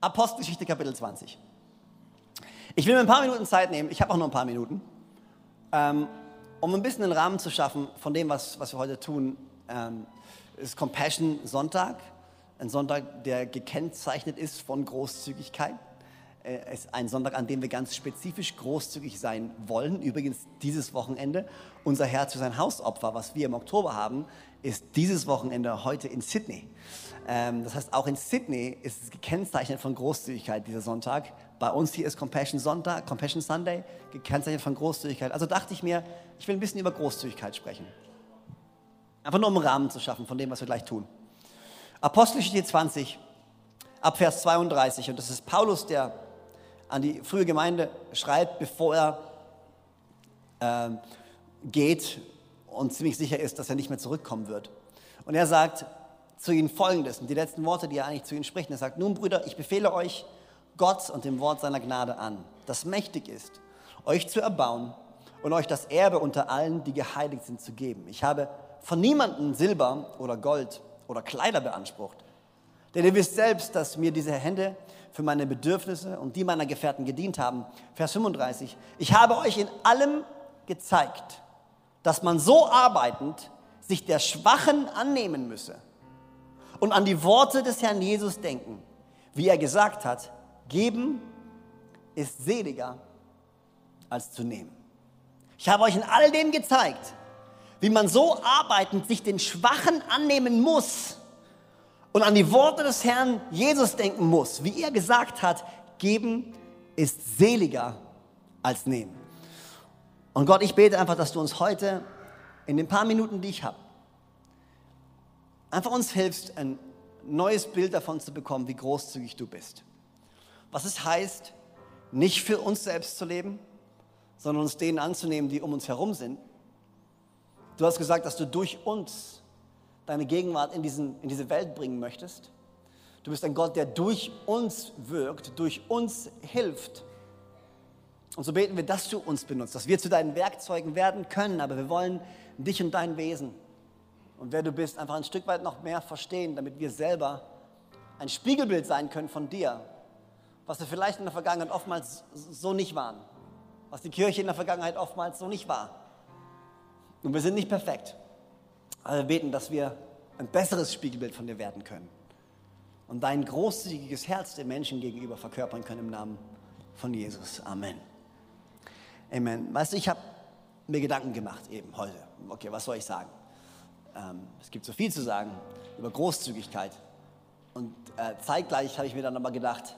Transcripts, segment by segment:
Apostelgeschichte Kapitel 20. Ich will mir ein paar Minuten Zeit nehmen, ich habe auch nur ein paar Minuten, ähm, um ein bisschen einen Rahmen zu schaffen von dem, was, was wir heute tun. Ähm, es ist Compassion Sonntag, ein Sonntag, der gekennzeichnet ist von Großzügigkeit. Äh, ist ein Sonntag, an dem wir ganz spezifisch großzügig sein wollen. Übrigens dieses Wochenende, unser Herz für sein Hausopfer, was wir im Oktober haben, ist dieses Wochenende heute in Sydney. Ähm, das heißt, auch in Sydney ist es gekennzeichnet von Großzügigkeit dieser Sonntag. Bei uns hier ist Compassion Sonntag, Compassion Sunday, gekennzeichnet von Großzügigkeit. Also dachte ich mir, ich will ein bisschen über Großzügigkeit sprechen. Einfach nur um einen Rahmen zu schaffen von dem, was wir gleich tun. Apostelgeschichte 20, ab Vers 32. Und das ist Paulus, der an die frühe Gemeinde schreibt, bevor er äh, geht und ziemlich sicher ist, dass er nicht mehr zurückkommen wird. Und er sagt, zu ihnen folgendes, und die letzten Worte, die er eigentlich zu ihnen spricht. Er sagt, nun Brüder, ich befehle euch Gott und dem Wort seiner Gnade an, das mächtig ist, euch zu erbauen und euch das Erbe unter allen, die geheiligt sind, zu geben. Ich habe von niemandem Silber oder Gold oder Kleider beansprucht. Denn ihr wisst selbst, dass mir diese Hände für meine Bedürfnisse und die meiner Gefährten gedient haben. Vers 35. Ich habe euch in allem gezeigt, dass man so arbeitend sich der Schwachen annehmen müsse und an die Worte des Herrn Jesus denken, wie er gesagt hat, geben ist seliger als zu nehmen. Ich habe euch in all dem gezeigt, wie man so arbeitend sich den Schwachen annehmen muss und an die Worte des Herrn Jesus denken muss, wie er gesagt hat, geben ist seliger als nehmen. Und Gott, ich bete einfach, dass du uns heute in den paar Minuten, die ich habe, einfach uns hilfst, ein neues Bild davon zu bekommen, wie großzügig du bist. Was es heißt, nicht für uns selbst zu leben, sondern uns denen anzunehmen, die um uns herum sind. Du hast gesagt, dass du durch uns deine Gegenwart in, diesen, in diese Welt bringen möchtest. Du bist ein Gott, der durch uns wirkt, durch uns hilft. Und so beten wir, dass du uns benutzt, dass wir zu deinen Werkzeugen werden können, aber wir wollen dich und dein Wesen und wer du bist, einfach ein Stück weit noch mehr verstehen, damit wir selber ein Spiegelbild sein können von dir, was wir vielleicht in der Vergangenheit oftmals so nicht waren, was die Kirche in der Vergangenheit oftmals so nicht war. Und wir sind nicht perfekt, aber wir beten, dass wir ein besseres Spiegelbild von dir werden können und dein großzügiges Herz den Menschen gegenüber verkörpern können im Namen von Jesus. Amen. Amen. Weißt du, ich habe mir Gedanken gemacht eben heute. Okay, was soll ich sagen? Ähm, es gibt so viel zu sagen über Großzügigkeit. Und äh, zeitgleich habe ich mir dann aber gedacht,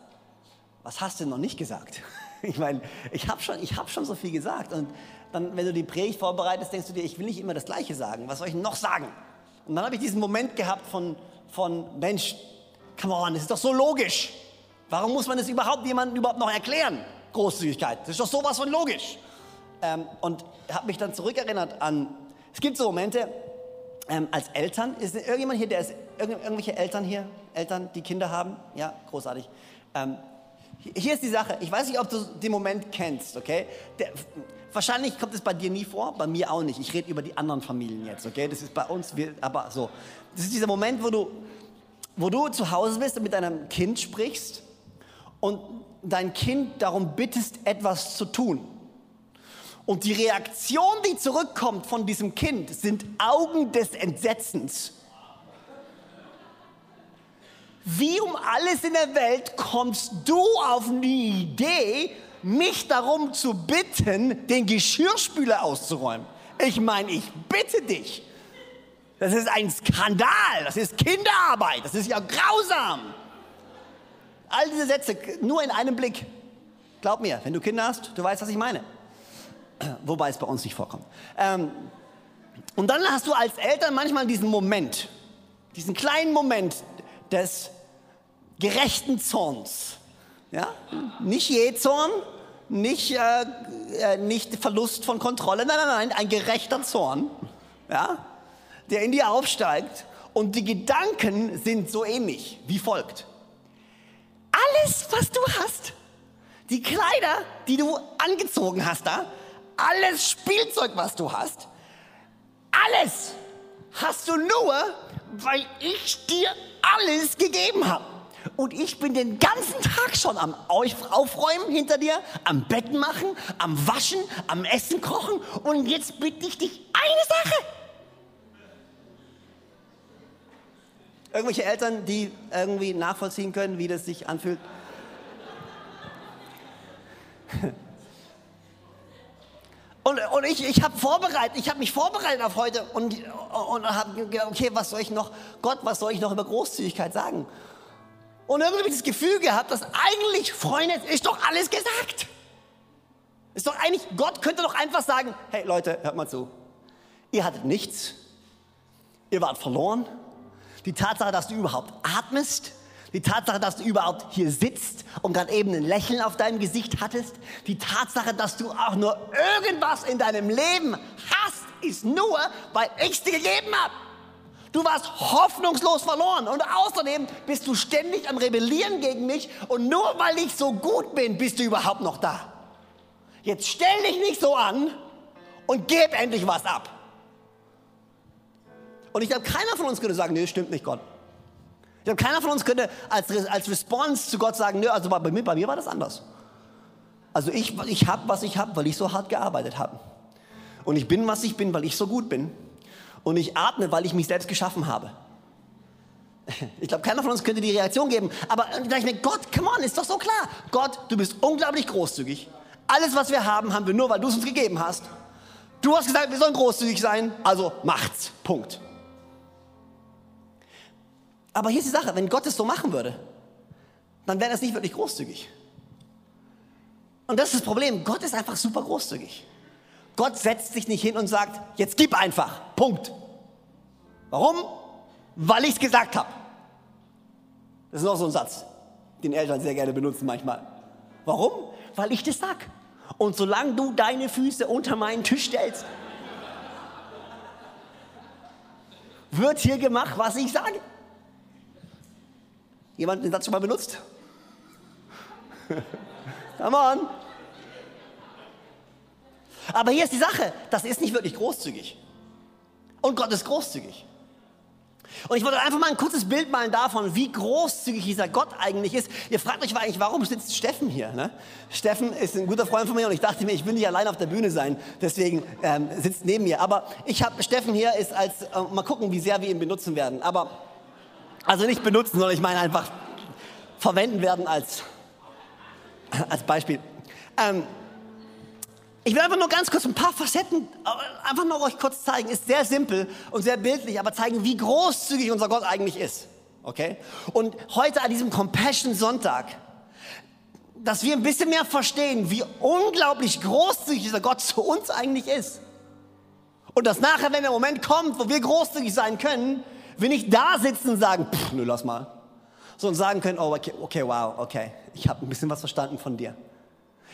was hast du denn noch nicht gesagt? Ich meine, ich habe schon, hab schon so viel gesagt. Und dann, wenn du die Predigt vorbereitest, denkst du dir, ich will nicht immer das Gleiche sagen. Was soll ich noch sagen? Und dann habe ich diesen Moment gehabt von, von Mensch, come on, das ist doch so logisch. Warum muss man das überhaupt jemandem überhaupt noch erklären? Großzügigkeit, das ist doch sowas von logisch. Ähm, und habe mich dann zurückerinnert an, es gibt so Momente, ähm, als Eltern, ist irgendjemand hier, der ist, irgendwelche Eltern hier, Eltern, die Kinder haben? Ja, großartig. Ähm, hier ist die Sache, ich weiß nicht, ob du den Moment kennst, okay? Der, wahrscheinlich kommt es bei dir nie vor, bei mir auch nicht. Ich rede über die anderen Familien jetzt, okay? Das ist bei uns, wir, aber so. Das ist dieser Moment, wo du, wo du zu Hause bist und mit deinem Kind sprichst und dein Kind darum bittest, etwas zu tun. Und die Reaktion, die zurückkommt von diesem Kind, sind Augen des Entsetzens. Wie um alles in der Welt kommst du auf die Idee, mich darum zu bitten, den Geschirrspüler auszuräumen? Ich meine, ich bitte dich. Das ist ein Skandal, das ist Kinderarbeit, das ist ja grausam. All diese Sätze nur in einem Blick. Glaub mir, wenn du Kinder hast, du weißt, was ich meine wobei es bei uns nicht vorkommt. Ähm, und dann hast du als Eltern manchmal diesen Moment, diesen kleinen Moment des gerechten Zorns. Ja? Nicht Jezorn, nicht, äh, äh, nicht Verlust von Kontrolle, nein, nein, nein, ein gerechter Zorn, ja? der in dir aufsteigt. Und die Gedanken sind so ähnlich wie folgt. Alles, was du hast, die Kleider, die du angezogen hast da, alles Spielzeug, was du hast, alles hast du nur, weil ich dir alles gegeben habe. und ich bin den ganzen Tag schon am Aufräumen hinter dir, am Betten machen, am Waschen, am Essen kochen und jetzt bitte ich dich eine Sache. Irgendwelche Eltern, die irgendwie nachvollziehen können, wie das sich anfühlt? Und, und ich, ich habe vorbereitet, ich habe mich vorbereitet auf heute und, und habe gedacht, okay, was soll ich noch, Gott, was soll ich noch über Großzügigkeit sagen? Und irgendwie habe ich das Gefühl gehabt, dass eigentlich, Freunde, ist doch alles gesagt. Ist doch eigentlich, Gott könnte doch einfach sagen, hey Leute, hört mal zu. Ihr hattet nichts. Ihr wart verloren. Die Tatsache, dass du überhaupt atmest, die Tatsache, dass du überhaupt hier sitzt und gerade eben ein Lächeln auf deinem Gesicht hattest. Die Tatsache, dass du auch nur irgendwas in deinem Leben hast, ist nur, weil ich es dir gegeben habe. Du warst hoffnungslos verloren und außerdem bist du ständig am Rebellieren gegen mich und nur weil ich so gut bin, bist du überhaupt noch da. Jetzt stell dich nicht so an und gib endlich was ab. Und ich glaube, keiner von uns könnte sagen, nee, stimmt nicht, Gott. Ich glaube, keiner von uns könnte als, als Response zu Gott sagen, nö, also bei mir, bei mir war das anders. Also ich, ich habe, was ich habe, weil ich so hart gearbeitet habe. Und ich bin, was ich bin, weil ich so gut bin. Und ich atme, weil ich mich selbst geschaffen habe. Ich glaube, keiner von uns könnte die Reaktion geben. Aber da ich mir, Gott, come on, ist doch so klar. Gott, du bist unglaublich großzügig. Alles, was wir haben, haben wir nur, weil du es uns gegeben hast. Du hast gesagt, wir sollen großzügig sein, also macht's. Punkt. Aber hier ist die Sache, wenn Gott es so machen würde, dann wäre das nicht wirklich großzügig. Und das ist das Problem. Gott ist einfach super großzügig. Gott setzt sich nicht hin und sagt, jetzt gib einfach. Punkt. Warum? Weil ich es gesagt habe. Das ist noch so ein Satz, den Eltern sehr gerne benutzen manchmal. Warum? Weil ich das sag. Und solange du deine Füße unter meinen Tisch stellst, wird hier gemacht, was ich sage. Jemand den Satz schon mal benutzt? Come on. Aber hier ist die Sache, das ist nicht wirklich großzügig. Und Gott ist großzügig. Und ich wollte einfach mal ein kurzes Bild malen davon, wie großzügig dieser Gott eigentlich ist. Ihr fragt euch eigentlich, warum sitzt Steffen hier? Ne? Steffen ist ein guter Freund von mir und ich dachte mir, ich will nicht allein auf der Bühne sein, deswegen ähm, sitzt neben mir. Aber ich habe Steffen hier, ist als, äh, mal gucken, wie sehr wir ihn benutzen werden. Aber also nicht benutzen, sondern ich meine einfach verwenden werden als, als Beispiel. Ähm, ich will einfach nur ganz kurz ein paar Facetten, äh, einfach nur euch kurz zeigen. Ist sehr simpel und sehr bildlich, aber zeigen, wie großzügig unser Gott eigentlich ist. Okay? Und heute an diesem Compassion Sonntag, dass wir ein bisschen mehr verstehen, wie unglaublich großzügig dieser Gott zu uns eigentlich ist. Und dass nachher, wenn der Moment kommt, wo wir großzügig sein können, wir nicht da sitzen und sagen, pff, nö, lass mal. Sondern sagen können, oh, okay, okay wow, okay, ich habe ein bisschen was verstanden von dir.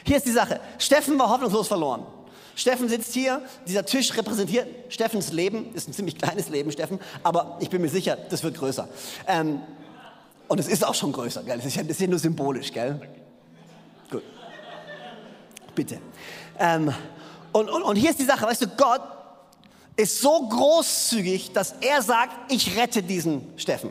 Hier ist die Sache. Steffen war hoffnungslos verloren. Steffen sitzt hier, dieser Tisch repräsentiert Steffens Leben, ist ein ziemlich kleines Leben, Steffen, aber ich bin mir sicher, das wird größer. Ähm, und es ist auch schon größer, gell? Das ist ja, das ist ja nur symbolisch, gell? Gut. Bitte. Ähm, und, und, und hier ist die Sache, weißt du, Gott ist so großzügig, dass er sagt, ich rette diesen Steffen.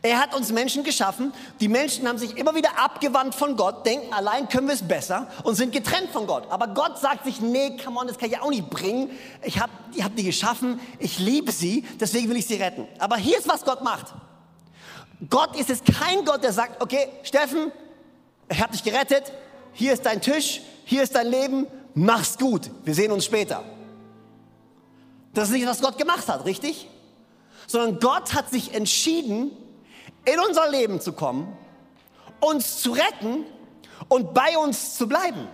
Er hat uns Menschen geschaffen. Die Menschen haben sich immer wieder abgewandt von Gott, denken, allein können wir es besser und sind getrennt von Gott. Aber Gott sagt sich, nee, come on, das kann ich auch nicht bringen. Ich habe ich hab die geschaffen, ich liebe sie, deswegen will ich sie retten. Aber hier ist, was Gott macht. Gott ist es kein Gott, der sagt, okay, Steffen, ich habe dich gerettet, hier ist dein Tisch, hier ist dein Leben, mach's gut, wir sehen uns später. Das ist nicht, was Gott gemacht hat, richtig? Sondern Gott hat sich entschieden, in unser Leben zu kommen, uns zu retten und bei uns zu bleiben.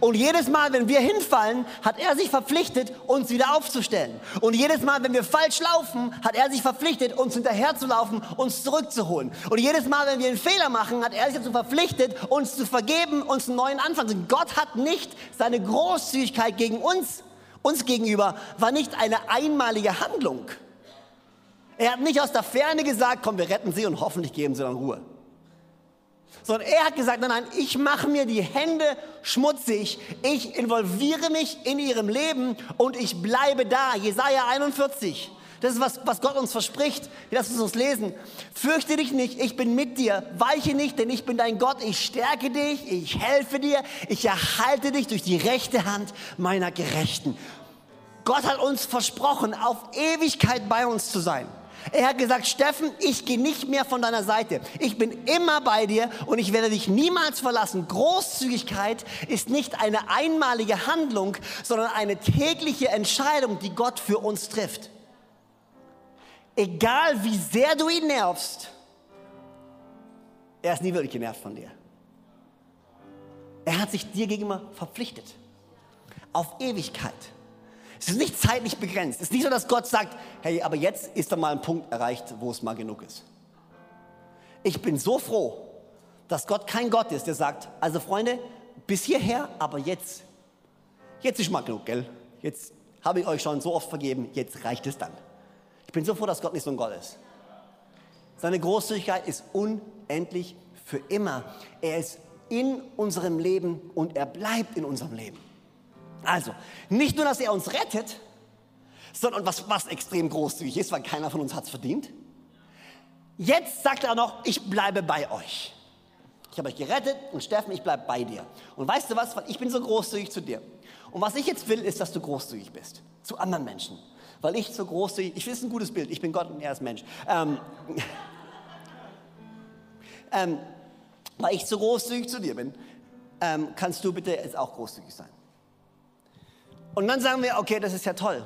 Und jedes Mal, wenn wir hinfallen, hat er sich verpflichtet, uns wieder aufzustellen. Und jedes Mal, wenn wir falsch laufen, hat er sich verpflichtet, uns hinterherzulaufen, uns zurückzuholen. Und jedes Mal, wenn wir einen Fehler machen, hat er sich dazu verpflichtet, uns zu vergeben, uns einen neuen Anfang zu Gott hat nicht seine Großzügigkeit gegen uns uns gegenüber war nicht eine einmalige Handlung. Er hat nicht aus der Ferne gesagt, komm, wir retten sie und hoffentlich geben sie dann Ruhe. Sondern er hat gesagt, nein, nein, ich mache mir die Hände schmutzig, ich involviere mich in ihrem Leben und ich bleibe da. Jesaja 41. Das ist, was, was Gott uns verspricht. Lass uns uns lesen. Fürchte dich nicht, ich bin mit dir. Weiche nicht, denn ich bin dein Gott. Ich stärke dich, ich helfe dir, ich erhalte dich durch die rechte Hand meiner Gerechten. Gott hat uns versprochen, auf Ewigkeit bei uns zu sein. Er hat gesagt, Steffen, ich gehe nicht mehr von deiner Seite. Ich bin immer bei dir und ich werde dich niemals verlassen. Großzügigkeit ist nicht eine einmalige Handlung, sondern eine tägliche Entscheidung, die Gott für uns trifft. Egal wie sehr du ihn nervst, er ist nie wirklich genervt von dir. Er hat sich dir gegenüber verpflichtet. Auf Ewigkeit. Es ist nicht zeitlich begrenzt. Es ist nicht so, dass Gott sagt, hey, aber jetzt ist da mal ein Punkt erreicht, wo es mal genug ist. Ich bin so froh, dass Gott kein Gott ist, der sagt, also Freunde, bis hierher, aber jetzt, jetzt ist mal genug, gell? Jetzt habe ich euch schon so oft vergeben, jetzt reicht es dann. Ich bin so froh, dass Gott nicht so ein Gott ist. Seine Großzügigkeit ist unendlich für immer. Er ist in unserem Leben und er bleibt in unserem Leben. Also, nicht nur, dass er uns rettet, sondern was, was extrem großzügig ist, weil keiner von uns hat es verdient. Jetzt sagt er noch, ich bleibe bei euch. Ich habe euch gerettet und Steffen, ich bleibe bei dir. Und weißt du was, ich bin so großzügig zu dir. Und was ich jetzt will, ist, dass du großzügig bist zu anderen Menschen. Weil ich so großzügig, ich finde es ein gutes Bild, ich bin Gott und er ist Mensch. Ähm, ähm, weil ich so großzügig zu dir bin, ähm, kannst du bitte jetzt auch großzügig sein. Und dann sagen wir, okay, das ist ja toll.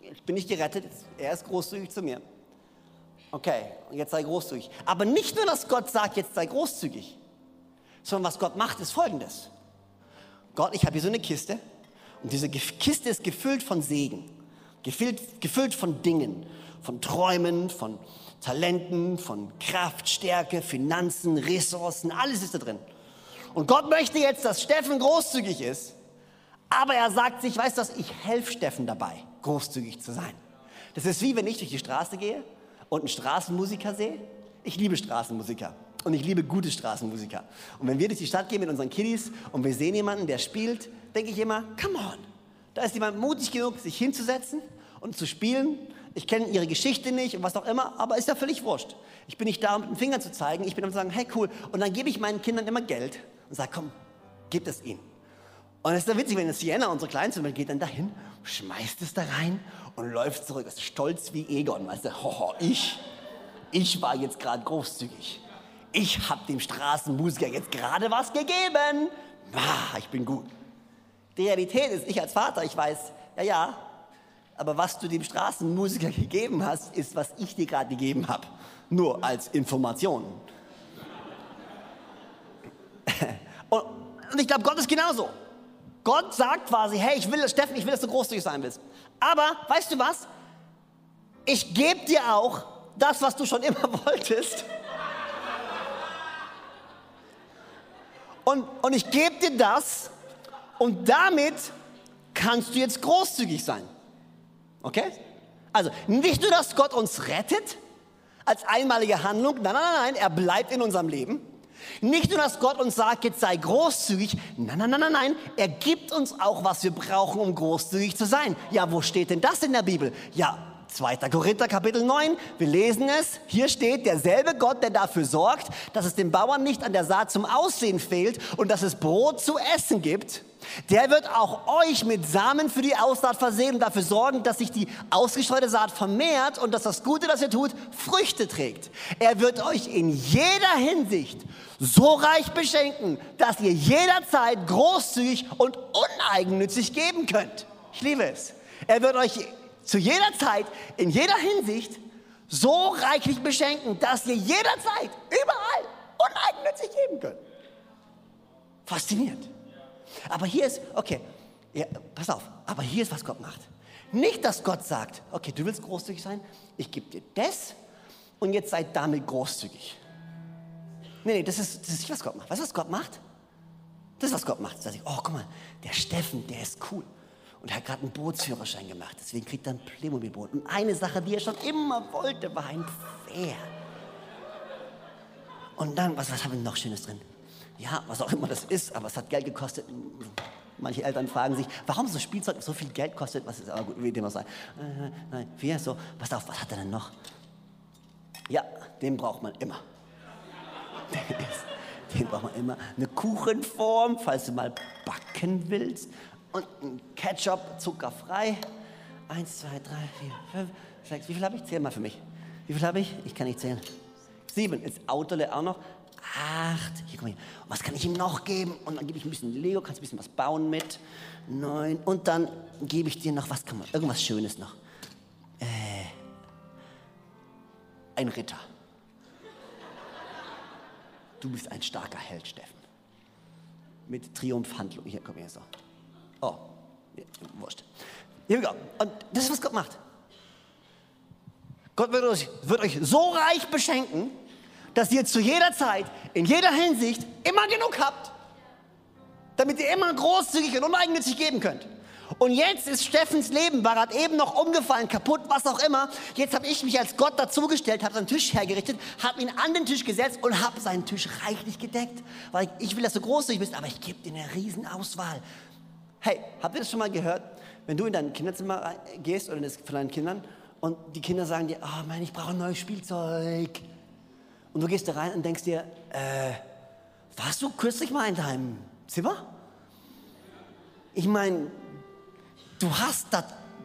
Ich bin nicht gerettet, er ist großzügig zu mir. Okay, jetzt sei großzügig. Aber nicht nur, dass Gott sagt, jetzt sei großzügig, sondern was Gott macht, ist folgendes. Gott, ich habe hier so eine Kiste und diese Kiste ist gefüllt von Segen, gefüllt, gefüllt von Dingen, von Träumen, von Talenten, von Kraft, Stärke, Finanzen, Ressourcen, alles ist da drin. Und Gott möchte jetzt, dass Steffen großzügig ist aber er sagt sich, weißt du was, ich helfe Steffen dabei, großzügig zu sein. Das ist wie wenn ich durch die Straße gehe und einen Straßenmusiker sehe. Ich liebe Straßenmusiker und ich liebe gute Straßenmusiker. Und wenn wir durch die Stadt gehen mit unseren Kiddies und wir sehen jemanden, der spielt, denke ich immer, come on. Da ist jemand mutig genug, sich hinzusetzen und zu spielen. Ich kenne ihre Geschichte nicht und was auch immer, aber ist ja völlig wurscht. Ich bin nicht da, um mit dem Finger zu zeigen. Ich bin um zu sagen, hey cool. Und dann gebe ich meinen Kindern immer Geld und sage, komm, gib es ihnen. Und es ist dann witzig, wenn Sienna, unsere Kleinste, geht dann dahin, schmeißt es da rein und läuft zurück. Ist stolz wie Egon, weißt du, hoho, ich, ich war jetzt gerade großzügig. Ich habe dem Straßenmusiker jetzt gerade was gegeben. Ah, ich bin gut. Die Realität ist, ich als Vater, ich weiß, ja, ja, aber was du dem Straßenmusiker gegeben hast, ist, was ich dir gerade gegeben habe. Nur als Information. und, und ich glaube, Gott ist genauso. Gott sagt quasi, hey, ich will, Steffen, ich will, dass du großzügig sein willst. Aber, weißt du was? Ich gebe dir auch das, was du schon immer wolltest. Und, und ich gebe dir das und damit kannst du jetzt großzügig sein. Okay? Also nicht nur, dass Gott uns rettet als einmalige Handlung, nein, nein, nein, er bleibt in unserem Leben. Nicht nur, dass Gott uns sagt, jetzt sei großzügig. Nein, nein, nein, nein, nein. Er gibt uns auch, was wir brauchen, um großzügig zu sein. Ja, wo steht denn das in der Bibel? Ja, 2. Korinther Kapitel 9, wir lesen es. Hier steht derselbe Gott, der dafür sorgt, dass es den Bauern nicht an der Saat zum Aussehen fehlt und dass es Brot zu essen gibt. Der wird auch euch mit Samen für die Aussaat versehen und dafür sorgen, dass sich die ausgestreute Saat vermehrt und dass das Gute, das ihr tut, Früchte trägt. Er wird euch in jeder Hinsicht so reich beschenken, dass ihr jederzeit großzügig und uneigennützig geben könnt. Ich liebe es. Er wird euch zu jeder Zeit, in jeder Hinsicht so reichlich beschenken, dass ihr jederzeit, überall uneigennützig geben könnt. Faszinierend. Aber hier ist, okay, ja, pass auf, aber hier ist, was Gott macht. Nicht, dass Gott sagt, okay, du willst großzügig sein, ich gebe dir das und jetzt seid damit großzügig. Nee, nee, das ist, das ist nicht, was Gott macht. Weißt du, was Gott macht? Das ist, was Gott macht. Da ich, oh, guck mal, der Steffen, der ist cool. Und er hat gerade einen Bootsführerschein gemacht. Deswegen kriegt er ein Playmobil-Boot. Und eine Sache, die er schon immer wollte, war ein Pferd. Und dann, was, was haben wir noch Schönes drin? Ja, was auch immer das ist, aber es hat Geld gekostet. Manche Eltern fragen sich, warum so Spielzeug so viel Geld kostet. Was ist aber gut, wie dem auch sei. Äh, nein, wie so, pass auf, was hat er denn noch? Ja, den braucht man immer. Den braucht man immer. Eine Kuchenform, falls du mal backen willst. Und ein Ketchup, zuckerfrei. Eins, zwei, drei, vier, fünf, sechs. Wie viel habe ich? Zähl mal für mich. Wie viel habe ich? Ich kann nicht zählen. Sieben. Ins Auto auch noch. Acht. Hier, komm hier. Was kann ich ihm noch geben? Und dann gebe ich ein bisschen Lego, kannst ein bisschen was bauen mit. Neun. Und dann gebe ich dir noch, was kann man, irgendwas Schönes noch. Äh, ein Ritter. Du bist ein starker Held, Steffen. Mit Triumphhandlung. Hier, komm her, so. Oh, wurscht. Wir go. Und das ist, was Gott macht. Gott wird euch, wird euch so reich beschenken, dass ihr zu jeder Zeit, in jeder Hinsicht immer genug habt, damit ihr immer großzügig und uneigennützig geben könnt. Und jetzt ist Steffens Leben, war gerade eben noch umgefallen, kaputt, was auch immer. Jetzt habe ich mich als Gott dazugestellt, habe seinen Tisch hergerichtet, habe ihn an den Tisch gesetzt und habe seinen Tisch reichlich gedeckt. Weil ich will, dass du großzügig bist, aber ich gebe dir eine Riesenauswahl. Hey, habt ihr das schon mal gehört? Wenn du in dein Kinderzimmer gehst oder von deinen Kindern und die Kinder sagen dir, oh Mann, ich brauche ein neues Spielzeug. Und du gehst da rein und denkst dir, äh, warst du kürzlich mal in deinem Zimmer? Ich meine, du hast da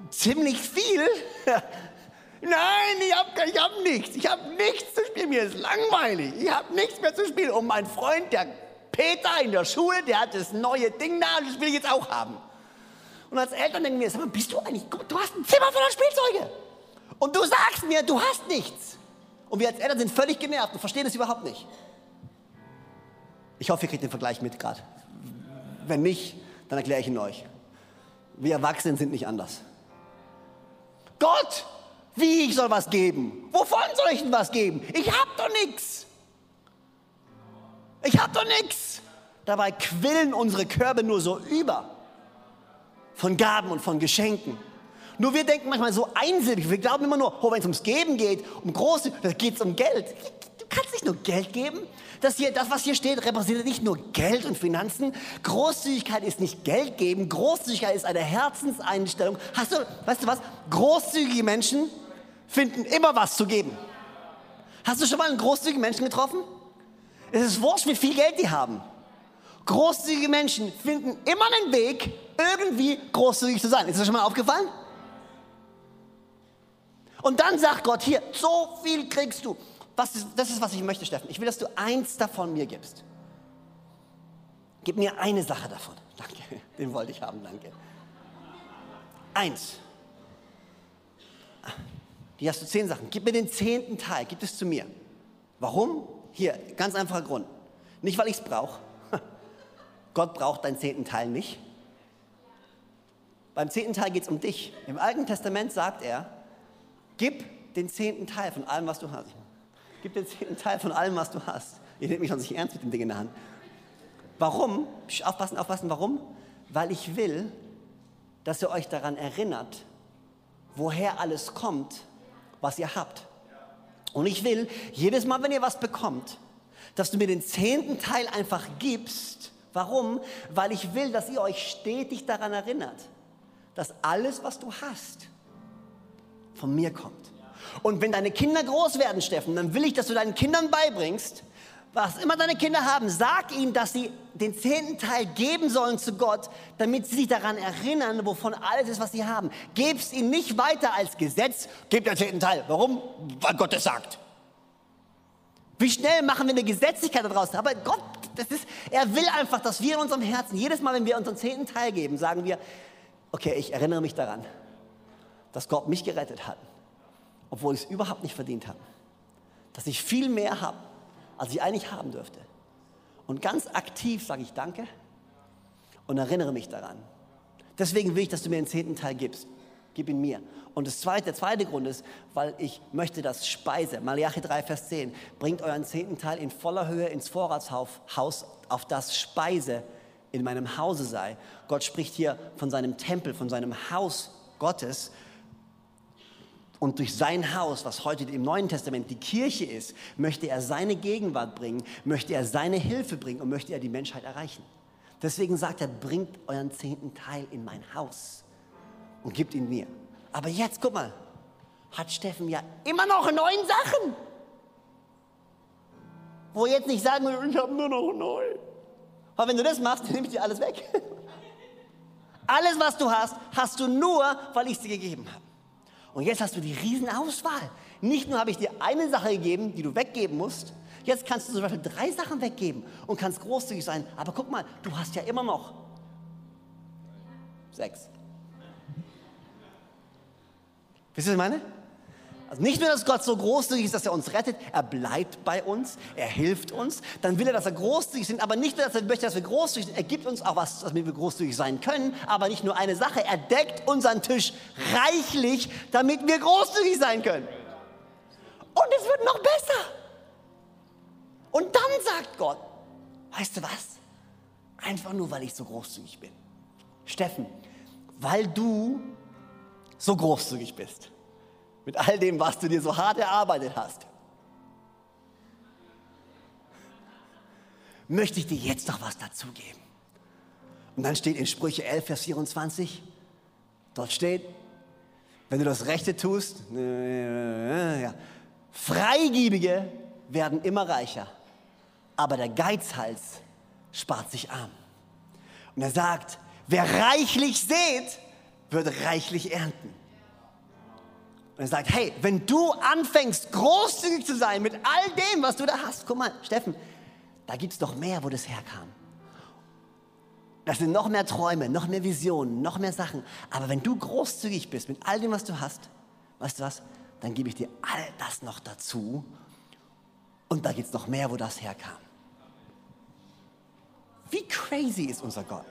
ziemlich viel. Nein, ich habe ich hab nichts. Ich habe nichts zu spielen. Mir ist langweilig. Ich habe nichts mehr zu spielen. Und mein Freund, der Peter in der Schule, der hat das neue Ding da und das will ich jetzt auch haben. Und als Eltern denken wir, sag mal, bist du eigentlich, du hast ein Zimmer voller Spielzeuge. Und du sagst mir, du hast nichts. Und wir als Eltern sind völlig genervt und verstehen es überhaupt nicht. Ich hoffe, ihr kriegt den Vergleich mit gerade. Wenn nicht, dann erkläre ich ihn euch. Wir Erwachsenen sind nicht anders. Gott, wie ich soll was geben? Wovon soll ich denn was geben? Ich hab doch nichts. Ich hab doch nichts. Dabei quillen unsere Körbe nur so über von Gaben und von Geschenken. Nur wir denken manchmal so einsilbig. Wir glauben immer nur, oh, wenn es ums Geben geht, um große, da geht es um Geld. Du kannst nicht nur Geld geben. Das, hier, das, was hier steht, repräsentiert nicht nur Geld und Finanzen. Großzügigkeit ist nicht Geld geben. Großzügigkeit ist eine Herzenseinstellung. Hast du, weißt du was? Großzügige Menschen finden immer was zu geben. Hast du schon mal einen großzügigen Menschen getroffen? Es ist wurscht, wie viel Geld die haben. Großzügige Menschen finden immer einen Weg, irgendwie großzügig zu sein. Ist das schon mal aufgefallen? Und dann sagt Gott, hier, so viel kriegst du. Ist, das ist, was ich möchte, Steffen. Ich will, dass du eins davon mir gibst. Gib mir eine Sache davon. Danke, den wollte ich haben, danke. Eins. Hier hast du zehn Sachen. Gib mir den zehnten Teil, gib es zu mir. Warum? Hier, ganz einfacher Grund. Nicht, weil ich es brauche. Gott braucht deinen zehnten Teil nicht. Beim zehnten Teil geht es um dich. Im Alten Testament sagt er, gib den zehnten Teil von allem, was du hast. Gib den zehnten Teil von allem, was du hast. Ihr nehmt mich schon nicht ernst mit dem Ding in der Hand. Warum? Aufpassen, aufpassen, warum? Weil ich will, dass ihr euch daran erinnert, woher alles kommt, was ihr habt. Und ich will, jedes Mal, wenn ihr was bekommt, dass du mir den zehnten Teil einfach gibst. Warum? Weil ich will, dass ihr euch stetig daran erinnert, dass alles, was du hast, von mir kommt. Und wenn deine Kinder groß werden, Steffen, dann will ich, dass du deinen Kindern beibringst, was immer deine Kinder haben, sag ihnen, dass sie den zehnten Teil geben sollen zu Gott, damit sie sich daran erinnern, wovon alles ist, was sie haben. Gib es ihnen nicht weiter als Gesetz, gib den zehnten Teil. Warum? Weil Gott es sagt. Wie schnell machen wir eine Gesetzlichkeit daraus? Aber Gott, das ist, er will einfach, dass wir in unserem Herzen, jedes Mal, wenn wir unseren zehnten Teil geben, sagen wir, okay, ich erinnere mich daran, dass Gott mich gerettet hat, obwohl ich es überhaupt nicht verdient habe. Dass ich viel mehr habe, als ich eigentlich haben dürfte. Und ganz aktiv sage ich Danke und erinnere mich daran. Deswegen will ich, dass du mir den zehnten Teil gibst. Gib ihn mir. Und das zweite, der zweite Grund ist, weil ich möchte, dass Speise, Malachi 3, Vers 10, bringt euren zehnten Teil in voller Höhe ins Vorratshaus, auf das Speise in meinem Hause sei. Gott spricht hier von seinem Tempel, von seinem Haus Gottes. Und durch sein Haus, was heute im Neuen Testament die Kirche ist, möchte er seine Gegenwart bringen, möchte er seine Hilfe bringen und möchte er die Menschheit erreichen. Deswegen sagt er, bringt euren zehnten Teil in mein Haus und gibt ihn mir. Aber jetzt, guck mal, hat Steffen ja immer noch neun Sachen. Wo jetzt nicht sagen will, ich habe nur noch neun. Aber wenn du das machst, dann nehme ich dir alles weg. Alles, was du hast, hast du nur, weil ich es dir gegeben habe. Und jetzt hast du die Riesenauswahl. Nicht nur habe ich dir eine Sache gegeben, die du weggeben musst, jetzt kannst du zum Beispiel drei Sachen weggeben und kannst großzügig sein. Aber guck mal, du hast ja immer noch sechs. Wisst ihr, was ich meine? Also nicht nur, dass Gott so großzügig ist, dass er uns rettet, er bleibt bei uns, er hilft uns. Dann will er, dass wir großzügig sind, aber nicht nur, dass er möchte, dass wir großzügig sind, er gibt uns auch was, damit wir großzügig sein können, aber nicht nur eine Sache, er deckt unseren Tisch reichlich, damit wir großzügig sein können. Und es wird noch besser. Und dann sagt Gott, weißt du was? Einfach nur, weil ich so großzügig bin. Steffen, weil du so großzügig bist mit all dem, was du dir so hart erarbeitet hast, möchte ich dir jetzt noch was dazugeben. Und dann steht in Sprüche 11, Vers 24, dort steht, wenn du das Rechte tust, ja, Freigiebige werden immer reicher, aber der Geizhals spart sich arm. Und er sagt, wer reichlich sät, wird reichlich ernten. Und er sagt, hey, wenn du anfängst, großzügig zu sein mit all dem, was du da hast, guck mal, Steffen, da gibt es doch mehr, wo das herkam. Das sind noch mehr Träume, noch mehr Visionen, noch mehr Sachen. Aber wenn du großzügig bist mit all dem, was du hast, weißt du was, dann gebe ich dir all das noch dazu. Und da gibt es noch mehr, wo das herkam. Wie crazy ist unser Gott?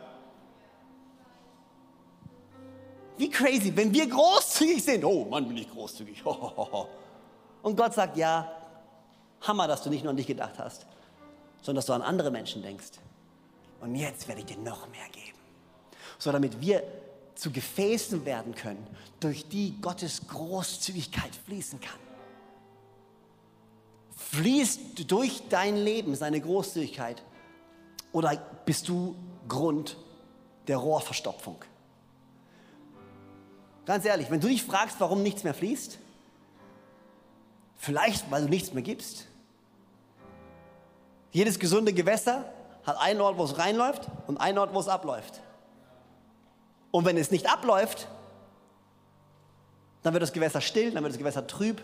Wie crazy, wenn wir großzügig sind. Oh Mann, bin ich großzügig. Und Gott sagt, ja, Hammer, dass du nicht nur an dich gedacht hast, sondern dass du an andere Menschen denkst. Und jetzt werde ich dir noch mehr geben. So damit wir zu Gefäßen werden können, durch die Gottes Großzügigkeit fließen kann. Fließt durch dein Leben seine Großzügigkeit oder bist du Grund der Rohrverstopfung? Ganz ehrlich, wenn du dich fragst, warum nichts mehr fließt, vielleicht weil du nichts mehr gibst. Jedes gesunde Gewässer hat einen Ort, wo es reinläuft und einen Ort, wo es abläuft. Und wenn es nicht abläuft, dann wird das Gewässer still, dann wird das Gewässer trüb,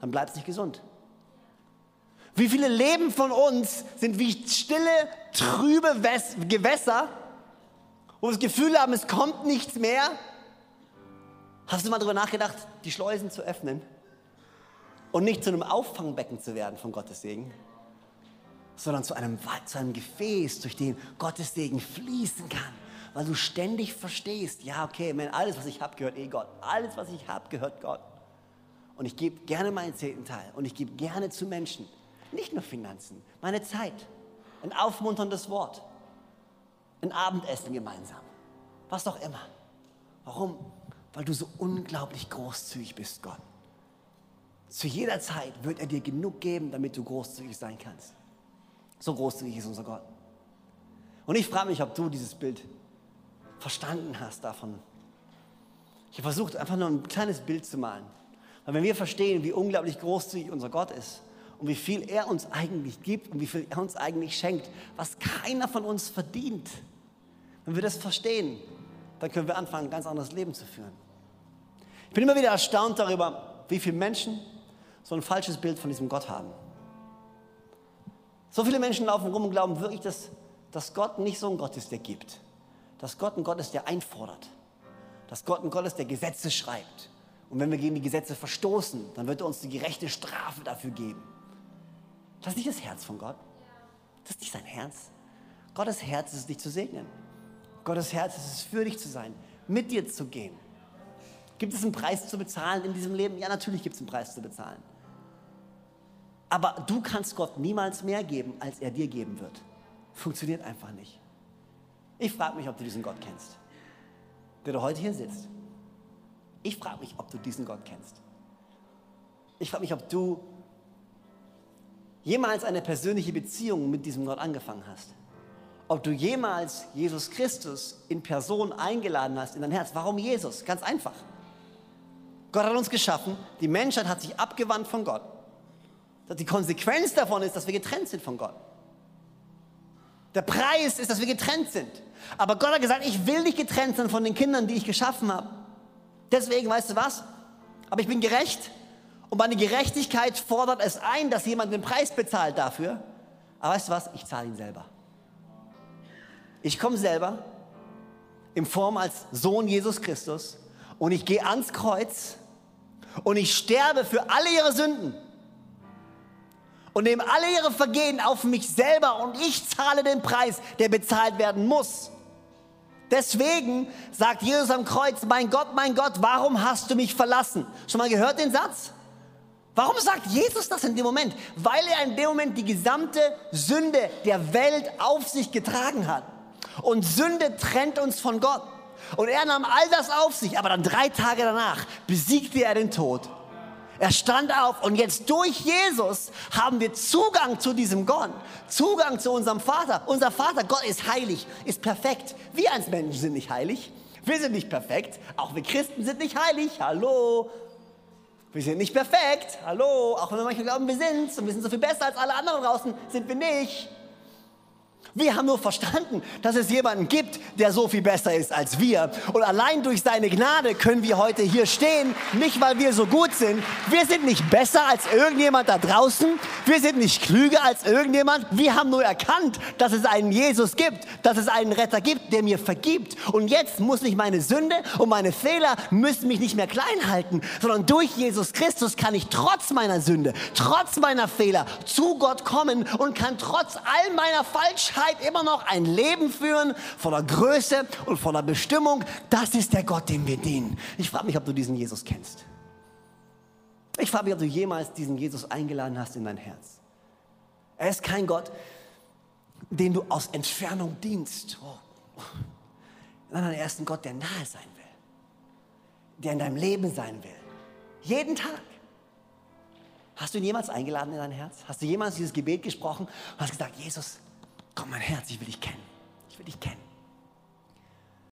dann bleibt es nicht gesund. Wie viele Leben von uns sind wie stille, trübe Gewässer, wo wir das Gefühl haben, es kommt nichts mehr Hast du mal darüber nachgedacht, die Schleusen zu öffnen und nicht zu einem Auffangbecken zu werden von Gottes Segen, sondern zu einem, zu einem Gefäß, durch den Gottes Segen fließen kann, weil du ständig verstehst, ja, okay, man, alles, was ich habe, gehört eh Gott. Alles, was ich habe, gehört Gott. Und ich gebe gerne meinen zehnten Teil und ich gebe gerne zu Menschen, nicht nur Finanzen, meine Zeit, ein aufmunterndes Wort, ein Abendessen gemeinsam, was auch immer. Warum? Weil du so unglaublich großzügig bist, Gott. Zu jeder Zeit wird er dir genug geben, damit du großzügig sein kannst. So großzügig ist unser Gott. Und ich frage mich, ob du dieses Bild verstanden hast davon. Ich habe versucht, einfach nur ein kleines Bild zu malen. Weil wenn wir verstehen, wie unglaublich großzügig unser Gott ist und wie viel er uns eigentlich gibt und wie viel er uns eigentlich schenkt, was keiner von uns verdient, wenn wir das verstehen, dann können wir anfangen, ein ganz anderes Leben zu führen. Ich bin immer wieder erstaunt darüber, wie viele Menschen so ein falsches Bild von diesem Gott haben. So viele Menschen laufen rum und glauben wirklich, dass, dass Gott nicht so ein Gott ist, der gibt. Dass Gott ein Gott ist, der einfordert. Dass Gott ein Gott ist, der Gesetze schreibt. Und wenn wir gegen die Gesetze verstoßen, dann wird er uns die gerechte Strafe dafür geben. Das ist nicht das Herz von Gott. Das ist nicht sein Herz. Gottes Herz ist es, dich zu segnen. Gottes Herz ist es, für dich zu sein, mit dir zu gehen. Gibt es einen Preis zu bezahlen in diesem Leben? Ja, natürlich gibt es einen Preis zu bezahlen. Aber du kannst Gott niemals mehr geben, als er dir geben wird. Funktioniert einfach nicht. Ich frage mich, ob du diesen Gott kennst, der du heute hier sitzt. Ich frage mich, ob du diesen Gott kennst. Ich frage mich, ob du jemals eine persönliche Beziehung mit diesem Gott angefangen hast ob du jemals Jesus Christus in Person eingeladen hast in dein Herz. Warum Jesus? Ganz einfach. Gott hat uns geschaffen, die Menschheit hat sich abgewandt von Gott. Die Konsequenz davon ist, dass wir getrennt sind von Gott. Der Preis ist, dass wir getrennt sind. Aber Gott hat gesagt, ich will nicht getrennt sein von den Kindern, die ich geschaffen habe. Deswegen, weißt du was? Aber ich bin gerecht und meine Gerechtigkeit fordert es ein, dass jemand den Preis bezahlt dafür. Aber weißt du was? Ich zahle ihn selber. Ich komme selber in Form als Sohn Jesus Christus und ich gehe ans Kreuz und ich sterbe für alle ihre Sünden und nehme alle ihre Vergehen auf mich selber und ich zahle den Preis, der bezahlt werden muss. Deswegen sagt Jesus am Kreuz, mein Gott, mein Gott, warum hast du mich verlassen? Schon mal gehört den Satz? Warum sagt Jesus das in dem Moment? Weil er in dem Moment die gesamte Sünde der Welt auf sich getragen hat. Und Sünde trennt uns von Gott. Und er nahm all das auf sich, aber dann drei Tage danach besiegte er den Tod. Er stand auf und jetzt durch Jesus haben wir Zugang zu diesem Gott, Zugang zu unserem Vater. Unser Vater, Gott ist heilig, ist perfekt. Wir als Menschen sind nicht heilig. Wir sind nicht perfekt. Auch wir Christen sind nicht heilig. Hallo. Wir sind nicht perfekt. Hallo. Auch wenn wir manchmal glauben, wir sind und wir sind so viel besser als alle anderen draußen, sind wir nicht. Wir haben nur verstanden, dass es jemanden gibt, der so viel besser ist als wir. Und allein durch seine Gnade können wir heute hier stehen. Nicht, weil wir so gut sind. Wir sind nicht besser als irgendjemand da draußen. Wir sind nicht klüger als irgendjemand. Wir haben nur erkannt, dass es einen Jesus gibt, dass es einen Retter gibt, der mir vergibt. Und jetzt muss ich meine Sünde und meine Fehler müssen mich nicht mehr klein halten, sondern durch Jesus Christus kann ich trotz meiner Sünde, trotz meiner Fehler zu Gott kommen und kann trotz all meiner Falschheit Ewigkeit immer noch ein Leben führen, voller Größe und voller Bestimmung. Das ist der Gott, dem wir dienen. Ich frage mich, ob du diesen Jesus kennst. Ich frage mich, ob du jemals diesen Jesus eingeladen hast in dein Herz. Er ist kein Gott, den du aus Entfernung dienst, oh. sondern er ist ein Gott, der nahe sein will, der in deinem Leben sein will. Jeden Tag. Hast du ihn jemals eingeladen in dein Herz? Hast du jemals dieses Gebet gesprochen und hast gesagt, Jesus, komm mein Herz, ich will dich kennen. Ich will dich kennen.